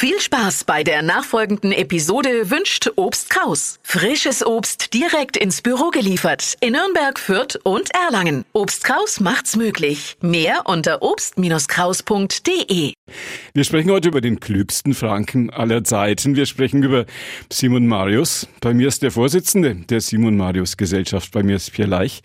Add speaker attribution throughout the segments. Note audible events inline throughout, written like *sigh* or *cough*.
Speaker 1: Viel Spaß bei der nachfolgenden Episode wünscht Obst Kraus. Frisches Obst direkt ins Büro geliefert in Nürnberg, Fürth und Erlangen. Obst Kraus macht's möglich. Mehr unter obst-kraus.de.
Speaker 2: Wir sprechen heute über den klügsten Franken aller Zeiten. Wir sprechen über Simon Marius. Bei mir ist der Vorsitzende der Simon Marius Gesellschaft. Bei mir ist Pierre Leich.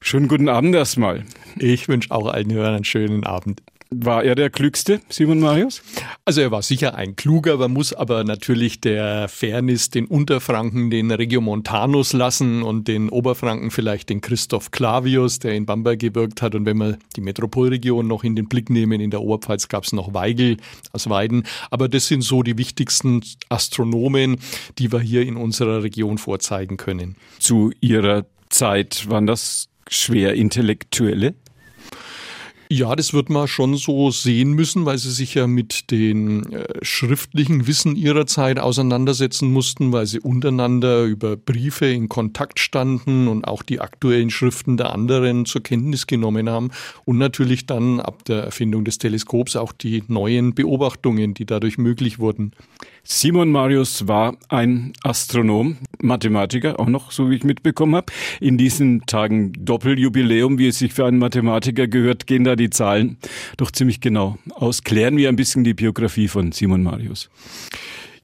Speaker 2: Schönen guten Abend erstmal.
Speaker 3: Ich wünsche auch allen Hörern einen schönen Abend.
Speaker 2: War er der Klügste, Simon Marius?
Speaker 3: Also er war sicher ein kluger, man muss aber natürlich der Fairness den Unterfranken den Regiomontanus lassen und den Oberfranken vielleicht den Christoph Clavius, der in Bamberg gewirkt hat. Und wenn wir die Metropolregion noch in den Blick nehmen, in der Oberpfalz gab es noch Weigel aus Weiden. Aber das sind so die wichtigsten Astronomen, die wir hier in unserer Region vorzeigen können.
Speaker 2: Zu ihrer Zeit waren das schwer Intellektuelle?
Speaker 3: Ja, das wird man schon so sehen müssen, weil sie sich ja mit den äh, schriftlichen Wissen ihrer Zeit auseinandersetzen mussten, weil sie untereinander über Briefe in Kontakt standen und auch die aktuellen Schriften der anderen zur Kenntnis genommen haben und natürlich dann ab der Erfindung des Teleskops auch die neuen Beobachtungen, die dadurch möglich wurden.
Speaker 2: Simon Marius war ein Astronom, Mathematiker auch noch, so wie ich mitbekommen habe. In diesen Tagen Doppeljubiläum, wie es sich für einen Mathematiker gehört, gehen da die Zahlen doch ziemlich genau aus. Klären wir ein bisschen die Biografie von Simon Marius.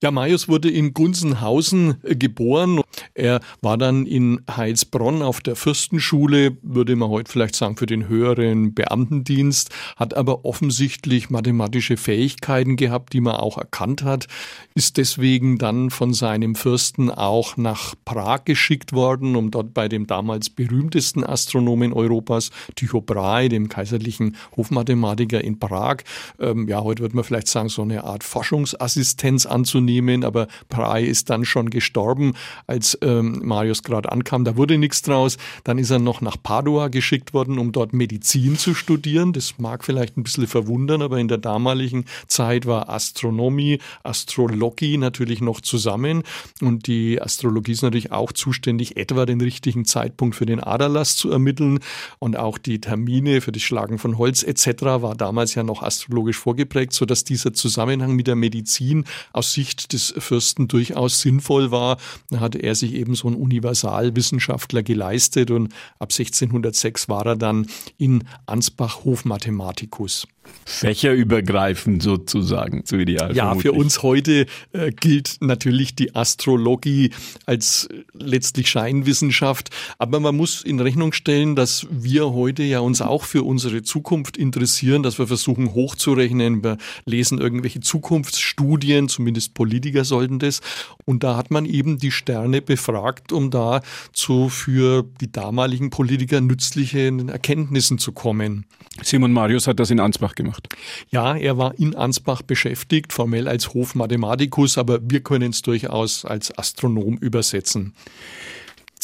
Speaker 3: Ja, Marius wurde in Gunzenhausen äh, geboren. Er war dann in Heilsbronn auf der Fürstenschule, würde man heute vielleicht sagen, für den höheren Beamtendienst, hat aber offensichtlich mathematische Fähigkeiten gehabt, die man auch erkannt hat, ist deswegen dann von seinem Fürsten auch nach Prag geschickt worden, um dort bei dem damals berühmtesten Astronomen Europas, Tycho Brahe, dem kaiserlichen Hofmathematiker in Prag, ähm, ja, heute würde man vielleicht sagen, so eine Art Forschungsassistenz anzunehmen nehmen, aber Prai ist dann schon gestorben, als ähm, Marius gerade ankam. Da wurde nichts draus. Dann ist er noch nach Padua geschickt worden, um dort Medizin zu studieren. Das mag vielleicht ein bisschen verwundern, aber in der damaligen Zeit war Astronomie, Astrologie natürlich noch zusammen. Und die Astrologie ist natürlich auch zuständig, etwa den richtigen Zeitpunkt für den Aderlass zu ermitteln. Und auch die Termine für das Schlagen von Holz etc. war damals ja noch astrologisch vorgeprägt, sodass dieser Zusammenhang mit der Medizin aus Sicht des Fürsten durchaus sinnvoll war. Da hatte er sich eben so einen Universalwissenschaftler geleistet und ab 1606 war er dann in Ansbach Hofmathematikus.
Speaker 2: Fächerübergreifend sozusagen, so ideal.
Speaker 3: Ja, vermutlich. für uns heute äh, gilt natürlich die Astrologie als letztlich Scheinwissenschaft, aber man muss in Rechnung stellen, dass wir heute ja uns auch für unsere Zukunft interessieren, dass wir versuchen hochzurechnen, wir lesen irgendwelche Zukunftsstudien, zumindest Politiker sollten das, und da hat man eben die Sterne befragt, um da zu für die damaligen Politiker nützlichen Erkenntnissen zu kommen.
Speaker 2: Simon Marius hat das in Ansbach gemacht.
Speaker 3: Ja, er war in Ansbach beschäftigt, formell als Hofmathematikus, aber wir können es durchaus als Astronom übersetzen.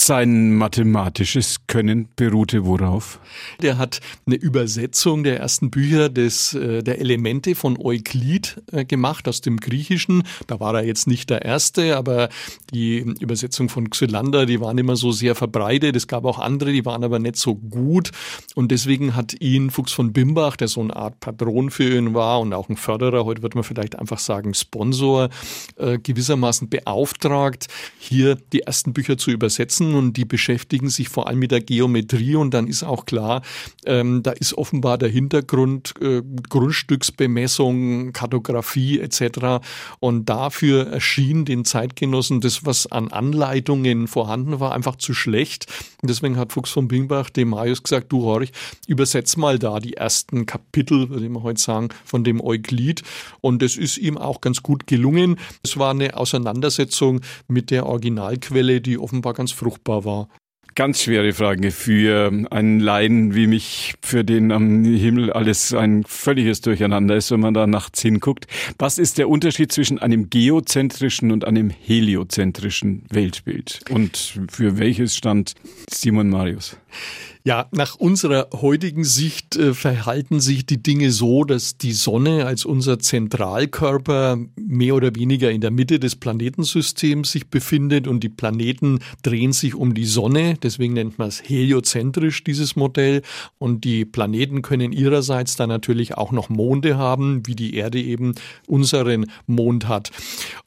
Speaker 2: Sein mathematisches Können beruhte worauf?
Speaker 3: Der hat eine Übersetzung der ersten Bücher des, äh, der Elemente von Euklid äh, gemacht aus dem Griechischen. Da war er jetzt nicht der Erste, aber die Übersetzung von Xylander, die waren immer so sehr verbreitet. Es gab auch andere, die waren aber nicht so gut. Und deswegen hat ihn Fuchs von Bimbach, der so eine Art Patron für ihn war und auch ein Förderer, heute wird man vielleicht einfach sagen Sponsor, äh, gewissermaßen beauftragt, hier die ersten Bücher zu übersetzen und die beschäftigen sich vor allem mit der Geometrie und dann ist auch klar, ähm, da ist offenbar der Hintergrund äh, Grundstücksbemessung, Kartografie etc. Und dafür erschien den Zeitgenossen das, was an Anleitungen vorhanden war, einfach zu schlecht. Und deswegen hat Fuchs von Bingbach dem Marius gesagt, du Horch, übersetz mal da die ersten Kapitel, würde man heute sagen, von dem Euklid. Und das ist ihm auch ganz gut gelungen. Es war eine Auseinandersetzung mit der Originalquelle, die offenbar ganz fruchtbar fruchtbar war?
Speaker 2: Ganz schwere Frage für einen Laien wie mich, für den am Himmel alles ein völliges Durcheinander ist, wenn man da nachts hinguckt. Was ist der Unterschied zwischen einem geozentrischen und einem heliozentrischen Weltbild? Und für welches stand Simon Marius?
Speaker 3: Ja, nach unserer heutigen Sicht äh, verhalten sich die Dinge so, dass die Sonne als unser Zentralkörper mehr oder weniger in der Mitte des Planetensystems sich befindet und die Planeten drehen sich um die Sonne. Deswegen nennt man es heliozentrisch, dieses Modell. Und die Planeten können ihrerseits dann natürlich auch noch Monde haben, wie die Erde eben unseren Mond hat.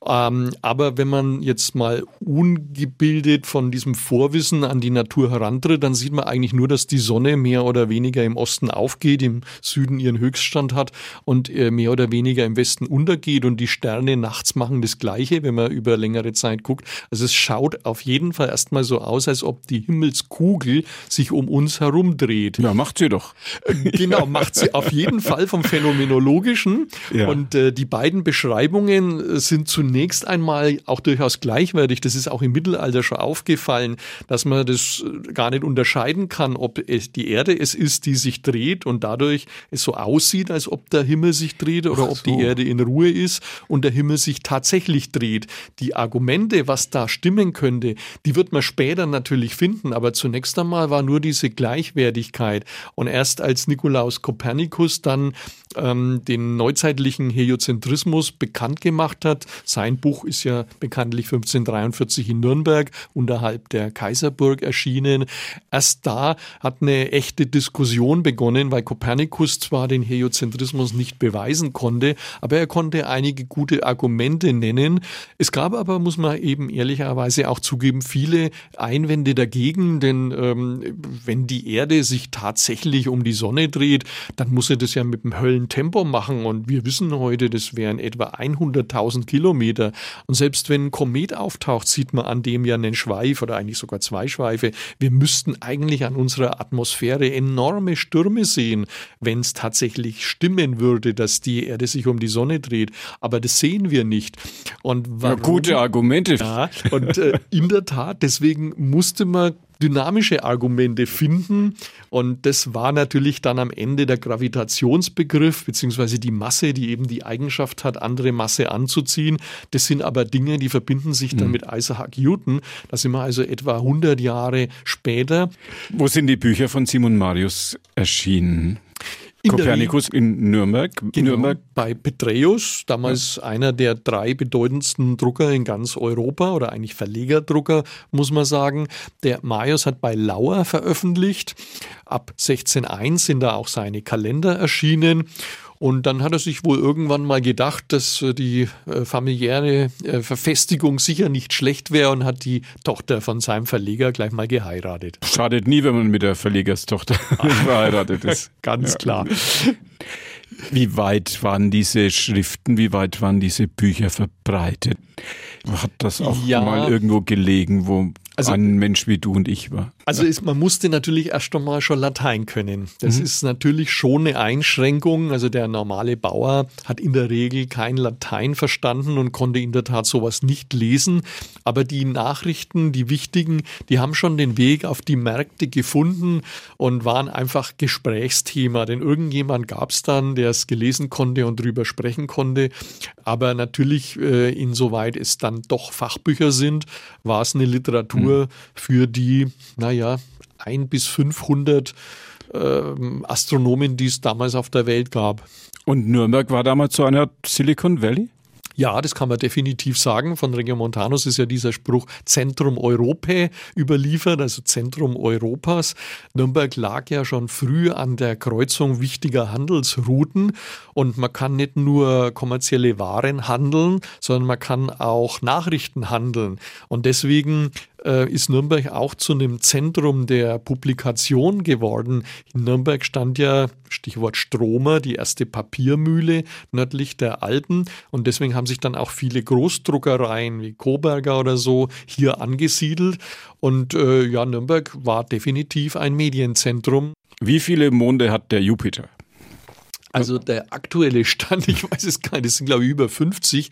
Speaker 3: Ähm, aber wenn man jetzt mal ungebildet von diesem Vorwissen an die Natur herantritt, dann sieht man eigentlich nur, dass die Sonne mehr oder weniger im Osten aufgeht, im Süden ihren Höchststand hat und äh, mehr oder weniger im Westen untergeht und die Sterne nachts machen das Gleiche, wenn man über längere Zeit guckt. Also es schaut auf jeden Fall erstmal so aus, als ob die Himmelskugel sich um uns herum dreht.
Speaker 2: Ja, macht sie doch.
Speaker 3: Äh, genau, macht sie auf jeden Fall vom Phänomenologischen. Ja. Und äh, die beiden Beschreibungen sind zunächst einmal auch durchaus gleichwertig. Das ist auch im Mittelalter schon aufgefallen, dass man das gar nicht unterscheiden kann ob es die Erde es ist, die sich dreht und dadurch es so aussieht, als ob der Himmel sich dreht oder so. ob die Erde in Ruhe ist und der Himmel sich tatsächlich dreht. Die Argumente, was da stimmen könnte, die wird man später natürlich finden, aber zunächst einmal war nur diese Gleichwertigkeit. Und erst als Nikolaus Kopernikus dann ähm, den neuzeitlichen Heliozentrismus bekannt gemacht hat, sein Buch ist ja bekanntlich 1543 in Nürnberg unterhalb der Kaiserburg erschienen, erst da hat eine echte Diskussion begonnen, weil Kopernikus zwar den Heliozentrismus nicht beweisen konnte, aber er konnte einige gute Argumente nennen. Es gab aber, muss man eben ehrlicherweise auch zugeben, viele Einwände dagegen, denn ähm, wenn die Erde sich tatsächlich um die Sonne dreht, dann muss er das ja mit dem Höllentempo machen und wir wissen heute, das wären etwa 100.000 Kilometer und selbst wenn ein Komet auftaucht, sieht man an dem ja einen Schweif oder eigentlich sogar zwei Schweife. Wir müssten eigentlich an unserer Atmosphäre enorme Stürme sehen, wenn es tatsächlich stimmen würde, dass die Erde sich um die Sonne dreht. Aber das sehen wir nicht.
Speaker 2: Und warum? Ja, gute Argumente.
Speaker 3: Ja, und äh, in der Tat, deswegen musste man dynamische Argumente finden. Und das war natürlich dann am Ende der Gravitationsbegriff, beziehungsweise die Masse, die eben die Eigenschaft hat, andere Masse anzuziehen. Das sind aber Dinge, die verbinden sich dann mhm. mit Isaac Newton. Da sind wir also etwa 100 Jahre später.
Speaker 2: Wo sind die Bücher von Simon Marius erschienen? In Kopernikus in Nürnberg.
Speaker 3: Genau, Nürnberg. Bei Petreus, damals ja. einer der drei bedeutendsten Drucker in ganz Europa oder eigentlich Verlegerdrucker, muss man sagen. Der Marius hat bei Lauer veröffentlicht. Ab 1601 sind da auch seine Kalender erschienen. Und dann hat er sich wohl irgendwann mal gedacht, dass äh, die äh, familiäre äh, Verfestigung sicher nicht schlecht wäre und hat die Tochter von seinem Verleger gleich mal geheiratet.
Speaker 2: Schadet nie, wenn man mit der Verlegerstochter *laughs* *laughs* verheiratet ist.
Speaker 3: Ganz klar.
Speaker 2: Wie weit waren diese Schriften, wie weit waren diese Bücher verbreitet? Hat das auch ja, mal irgendwo gelegen, wo also, ein Mensch wie du und ich war.
Speaker 3: Also ist, man musste natürlich erst einmal schon Latein können. Das mhm. ist natürlich schon eine Einschränkung. Also der normale Bauer hat in der Regel kein Latein verstanden und konnte in der Tat sowas nicht lesen. Aber die Nachrichten, die wichtigen, die haben schon den Weg auf die Märkte gefunden und waren einfach Gesprächsthema. Denn irgendjemand gab es dann, der es gelesen konnte und drüber sprechen konnte. Aber natürlich, äh, insoweit es dann doch Fachbücher sind, war es eine Literatur, nur für die, naja, ein bis 500 äh, Astronomen, die es damals auf der Welt gab.
Speaker 2: Und Nürnberg war damals so eine Silicon Valley?
Speaker 3: Ja, das kann man definitiv sagen. Von Regiomontanus ist ja dieser Spruch Zentrum Europae überliefert, also Zentrum Europas. Nürnberg lag ja schon früh an der Kreuzung wichtiger Handelsrouten und man kann nicht nur kommerzielle Waren handeln, sondern man kann auch Nachrichten handeln. Und deswegen äh, ist Nürnberg auch zu einem Zentrum der Publikation geworden. In Nürnberg stand ja, Stichwort Stromer, die erste Papiermühle nördlich der Alpen. Und deswegen haben sich dann auch viele Großdruckereien wie Coberger oder so hier angesiedelt. Und äh, ja, Nürnberg war definitiv ein Medienzentrum.
Speaker 2: Wie viele Monde hat der Jupiter?
Speaker 3: Also der aktuelle Stand, *laughs* ich weiß es gar nicht, das sind glaube ich über 50,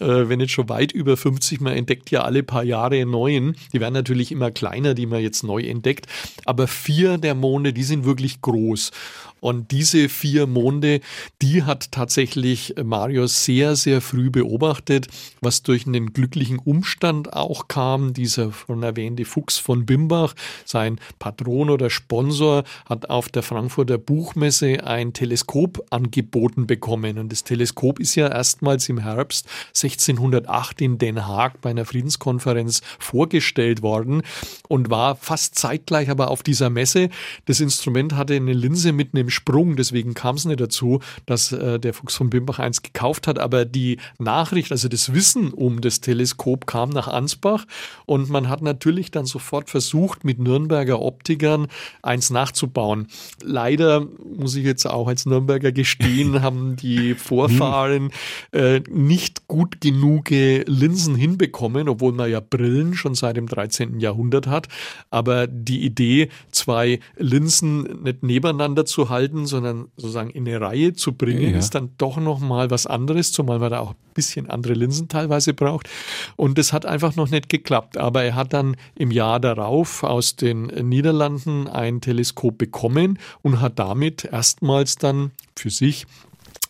Speaker 3: äh, wenn jetzt schon weit über 50, man entdeckt ja alle paar Jahre neuen. Die werden natürlich immer kleiner, die man jetzt neu entdeckt, aber vier der Monde, die sind wirklich groß. Und diese vier Monde, die hat tatsächlich Marius sehr, sehr früh beobachtet, was durch einen glücklichen Umstand auch kam. Dieser von erwähnte Fuchs von Bimbach, sein Patron oder Sponsor, hat auf der Frankfurter Buchmesse ein Teleskop angeboten bekommen. Und das Teleskop ist ja erstmals im Herbst 1608 in Den Haag bei einer Friedenskonferenz vorgestellt worden und war fast zeitgleich aber auf dieser Messe. Das Instrument hatte eine Linse mit einem Sprung, deswegen kam es nicht dazu, dass äh, der Fuchs von Bimbach eins gekauft hat. Aber die Nachricht, also das Wissen um das Teleskop kam nach Ansbach und man hat natürlich dann sofort versucht, mit Nürnberger Optikern eins nachzubauen. Leider muss ich jetzt auch als Nürnberger gestehen, *laughs* haben die Vorfahren äh, nicht gut genug Linsen hinbekommen, obwohl man ja Brillen schon seit dem 13. Jahrhundert hat. Aber die Idee, zwei Linsen nicht nebeneinander zu halten, sondern sozusagen in eine Reihe zu bringen, ja. ist dann doch nochmal was anderes, zumal man da auch ein bisschen andere Linsen teilweise braucht. Und das hat einfach noch nicht geklappt. Aber er hat dann im Jahr darauf aus den Niederlanden ein Teleskop bekommen und hat damit erstmals dann für sich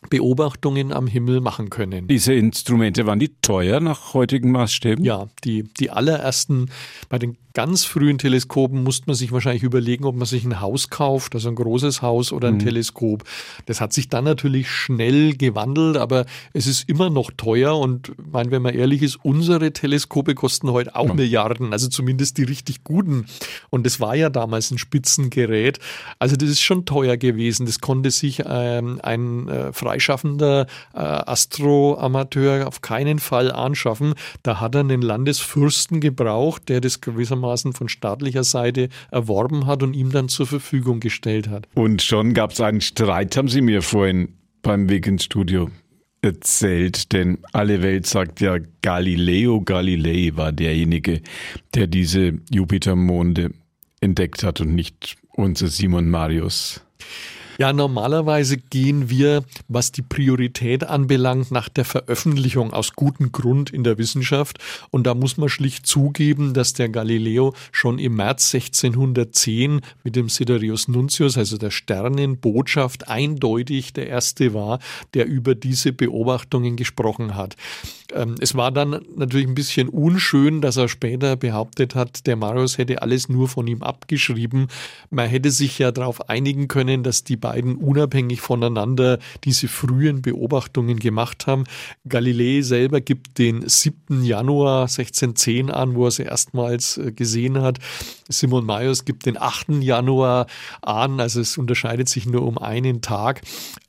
Speaker 3: Beobachtungen am Himmel machen können.
Speaker 2: Diese Instrumente, waren die teuer nach heutigen Maßstäben?
Speaker 3: Ja, die, die allerersten bei den ganz frühen Teleskopen musste man sich wahrscheinlich überlegen, ob man sich ein Haus kauft, also ein großes Haus oder ein mhm. Teleskop. Das hat sich dann natürlich schnell gewandelt, aber es ist immer noch teuer und mein, wenn man ehrlich ist, unsere Teleskope kosten heute auch ja. Milliarden, also zumindest die richtig guten. Und das war ja damals ein Spitzengerät. Also das ist schon teuer gewesen. Das konnte sich ähm, ein äh, freischaffender äh, Astroamateur auf keinen Fall anschaffen. Da hat er einen Landesfürsten gebraucht, der das gewissermaßen gewissermaßen von staatlicher Seite erworben hat und ihm dann zur Verfügung gestellt hat.
Speaker 2: Und schon gab es einen Streit, haben Sie mir vorhin beim Weg ins Studio erzählt, denn alle Welt sagt ja, Galileo Galilei war derjenige, der diese Jupitermonde entdeckt hat und nicht unser Simon Marius.
Speaker 3: Ja, normalerweise gehen wir, was die Priorität anbelangt, nach der Veröffentlichung aus gutem Grund in der Wissenschaft. Und da muss man schlicht zugeben, dass der Galileo schon im März 1610 mit dem Siderius Nuntius, also der Sternenbotschaft, eindeutig der erste war, der über diese Beobachtungen gesprochen hat. Ähm, es war dann natürlich ein bisschen unschön, dass er später behauptet hat, der Marius hätte alles nur von ihm abgeschrieben. Man hätte sich ja darauf einigen können, dass die unabhängig voneinander diese frühen Beobachtungen gemacht haben. Galilei selber gibt den 7. Januar 1610 an, wo er sie erstmals äh, gesehen hat. Simon Marius gibt den 8. Januar an, also es unterscheidet sich nur um einen Tag.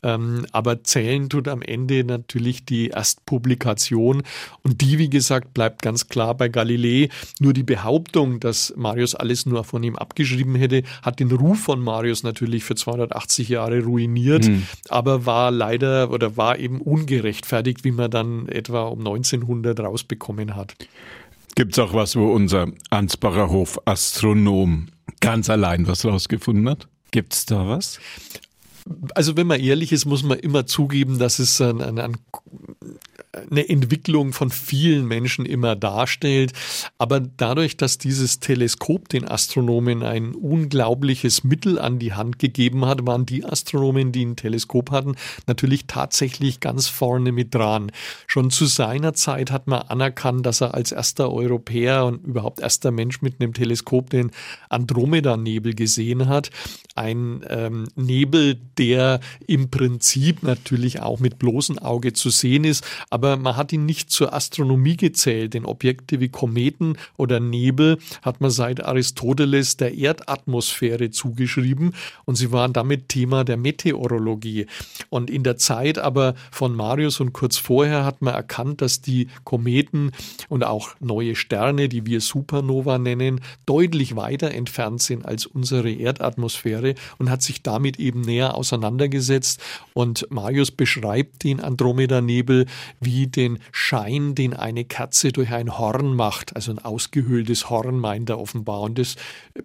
Speaker 3: Ähm, aber zählen tut am Ende natürlich die Erstpublikation. Und die, wie gesagt, bleibt ganz klar bei Galilei. Nur die Behauptung, dass Marius alles nur von ihm abgeschrieben hätte, hat den Ruf von Marius natürlich für 280 Jahre ruiniert, mhm. aber war leider oder war eben ungerechtfertigt, wie man dann etwa um 1900 rausbekommen hat.
Speaker 2: Gibt es auch was, wo unser Ansbacher Hof Astronom ganz allein was rausgefunden hat? Gibt es da was?
Speaker 3: Also wenn man ehrlich ist, muss man immer zugeben, dass es ein, ein, ein eine Entwicklung von vielen Menschen immer darstellt. Aber dadurch, dass dieses Teleskop den Astronomen ein unglaubliches Mittel an die Hand gegeben hat, waren die Astronomen, die ein Teleskop hatten, natürlich tatsächlich ganz vorne mit dran. Schon zu seiner Zeit hat man anerkannt, dass er als erster Europäer und überhaupt erster Mensch mit einem Teleskop den Andromeda-Nebel gesehen hat. Ein ähm, Nebel, der im Prinzip natürlich auch mit bloßem Auge zu sehen ist, aber aber man hat ihn nicht zur Astronomie gezählt, denn Objekte wie Kometen oder Nebel hat man seit Aristoteles der Erdatmosphäre zugeschrieben und sie waren damit Thema der Meteorologie. Und in der Zeit aber von Marius und kurz vorher hat man erkannt, dass die Kometen und auch neue Sterne, die wir Supernova nennen, deutlich weiter entfernt sind als unsere Erdatmosphäre und hat sich damit eben näher auseinandergesetzt. Und Marius beschreibt den Andromeda-Nebel wie wie den Schein, den eine Kerze durch ein Horn macht, also ein ausgehöhltes Horn meint er offenbar. Und das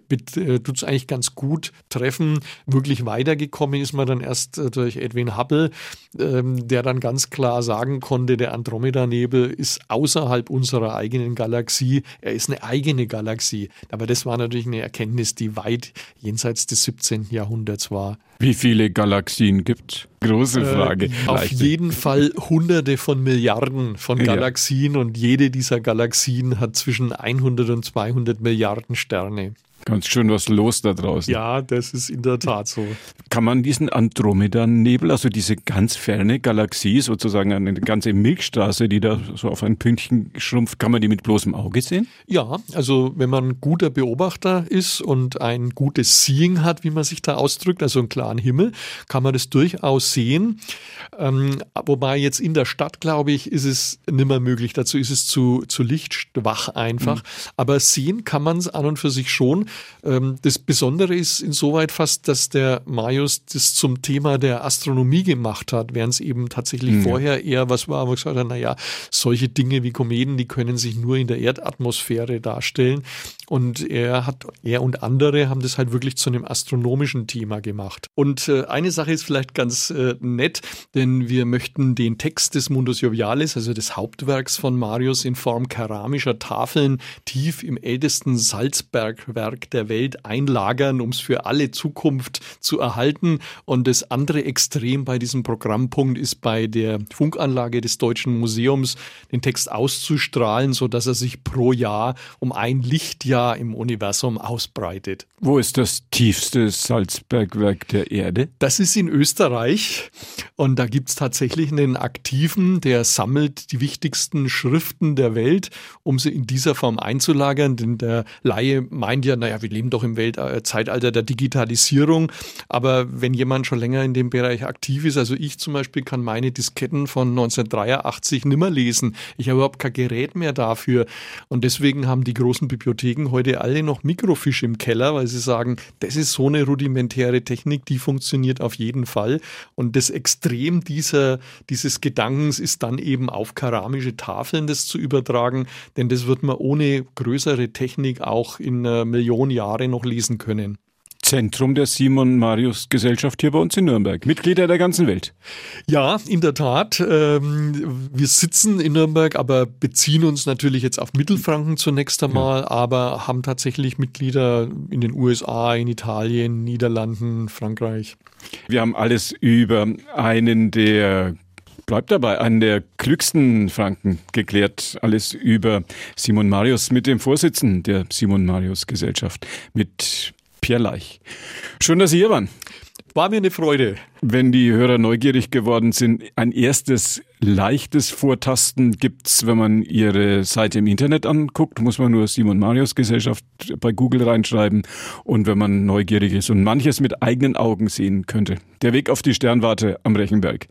Speaker 3: äh, tut es eigentlich ganz gut treffen. Wirklich weitergekommen ist man dann erst äh, durch Edwin Hubble, ähm, der dann ganz klar sagen konnte, der Andromeda-Nebel ist außerhalb unserer eigenen Galaxie. Er ist eine eigene Galaxie. Aber das war natürlich eine Erkenntnis, die weit jenseits des 17. Jahrhunderts war.
Speaker 2: Wie viele Galaxien gibt? Große äh, Frage. Äh,
Speaker 3: auf jeden Fall hunderte von Milliarden von Galaxien ja. und jede dieser Galaxien hat zwischen 100 und 200 Milliarden Sterne.
Speaker 2: Ganz schön was los da draußen.
Speaker 3: Ja, das ist in der Tat so.
Speaker 2: Kann man diesen Andromeda-Nebel, also diese ganz ferne Galaxie, sozusagen eine ganze Milchstraße, die da so auf ein Pünktchen schrumpft, kann man die mit bloßem Auge sehen?
Speaker 3: Ja, also wenn man ein guter Beobachter ist und ein gutes Seeing hat, wie man sich da ausdrückt, also einen klaren Himmel, kann man das durchaus sehen. Ähm, wobei jetzt in der Stadt, glaube ich, ist es nimmer möglich. Dazu ist es zu, zu lichtschwach einfach. Mhm. Aber sehen kann man es an und für sich schon. Ähm, das Besondere ist insoweit fast, dass der Marius das zum Thema der Astronomie gemacht hat, während es eben tatsächlich mhm. vorher eher was war, wo gesagt hat, naja, solche Dinge wie Kometen, die können sich nur in der Erdatmosphäre darstellen. Und er hat, er und andere haben das halt wirklich zu einem astronomischen Thema gemacht. Und äh, eine Sache ist vielleicht ganz äh, nett, denn wir möchten den Text des Mundus Jovialis, also des Hauptwerks von Marius in Form keramischer Tafeln tief im ältesten Salzbergwerk der Welt einlagern, um es für alle Zukunft zu erhalten. Und das andere Extrem bei diesem Programmpunkt ist bei der Funkanlage des Deutschen Museums den Text auszustrahlen, so dass er sich pro Jahr um ein Lichtjahr Jahr im Universum ausbreitet.
Speaker 2: Wo ist das tiefste Salzbergwerk der Erde?
Speaker 3: Das ist in Österreich und da gibt es tatsächlich einen Aktiven, der sammelt die wichtigsten Schriften der Welt, um sie in dieser Form einzulagern. Denn der Laie meint ja, naja, wir leben doch im Weltzeitalter der Digitalisierung. Aber wenn jemand schon länger in dem Bereich aktiv ist, also ich zum Beispiel kann meine Disketten von 1983 nimmer lesen. Ich habe überhaupt kein Gerät mehr dafür. Und deswegen haben die großen Bibliotheken heute alle noch Mikrofisch im Keller, weil sie sagen, das ist so eine rudimentäre Technik, die funktioniert auf jeden Fall. Und das Extrem dieser, dieses Gedankens ist dann eben auf keramische Tafeln das zu übertragen, denn das wird man ohne größere Technik auch in einer Million Jahre noch lesen können.
Speaker 2: Zentrum der Simon Marius Gesellschaft hier bei uns in Nürnberg. Mitglieder der ganzen Welt.
Speaker 3: Ja, in der Tat. Ähm, wir sitzen in Nürnberg, aber beziehen uns natürlich jetzt auf Mittelfranken zunächst einmal, ja. aber haben tatsächlich Mitglieder in den USA, in Italien, Niederlanden, Frankreich.
Speaker 2: Wir haben alles über einen der bleibt dabei, einen der klügsten Franken geklärt. Alles über Simon Marius mit dem Vorsitzenden der Simon Marius Gesellschaft, mit Pierre Leich. Schön, dass Sie hier waren.
Speaker 3: War mir eine Freude.
Speaker 2: Wenn die Hörer neugierig geworden sind, ein erstes leichtes Vortasten gibt's, wenn man Ihre Seite im Internet anguckt, muss man nur Simon Marius Gesellschaft bei Google reinschreiben. Und wenn man neugierig ist und manches mit eigenen Augen sehen könnte. Der Weg auf die Sternwarte am Rechenberg.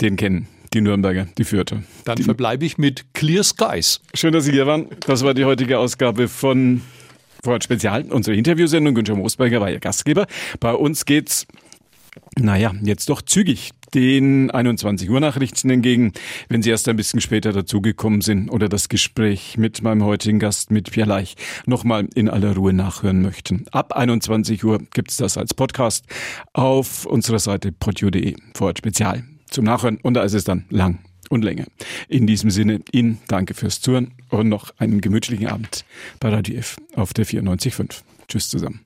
Speaker 2: Den kennen die Nürnberger, die Fürther.
Speaker 3: Dann verbleibe ich mit Clear Skies.
Speaker 2: Schön, dass Sie hier waren. Das war die heutige Ausgabe von Vorhat Spezial, unsere Interviewsendung. Günther Moosberger war Ihr Gastgeber. Bei uns geht's naja, jetzt doch zügig den 21 Uhr Nachrichten entgegen, wenn Sie erst ein bisschen später dazugekommen sind oder das Gespräch mit meinem heutigen Gast, mit Pierre Leich, nochmal in aller Ruhe nachhören möchten. Ab 21 Uhr gibt's das als Podcast auf unserer Seite podio.de. Vorhat Spezial zum Nachhören und da ist es dann lang und Länge. In diesem Sinne, Ihnen danke fürs Zuhören und noch einen gemütlichen Abend bei Radio F auf der 94.5. Tschüss zusammen.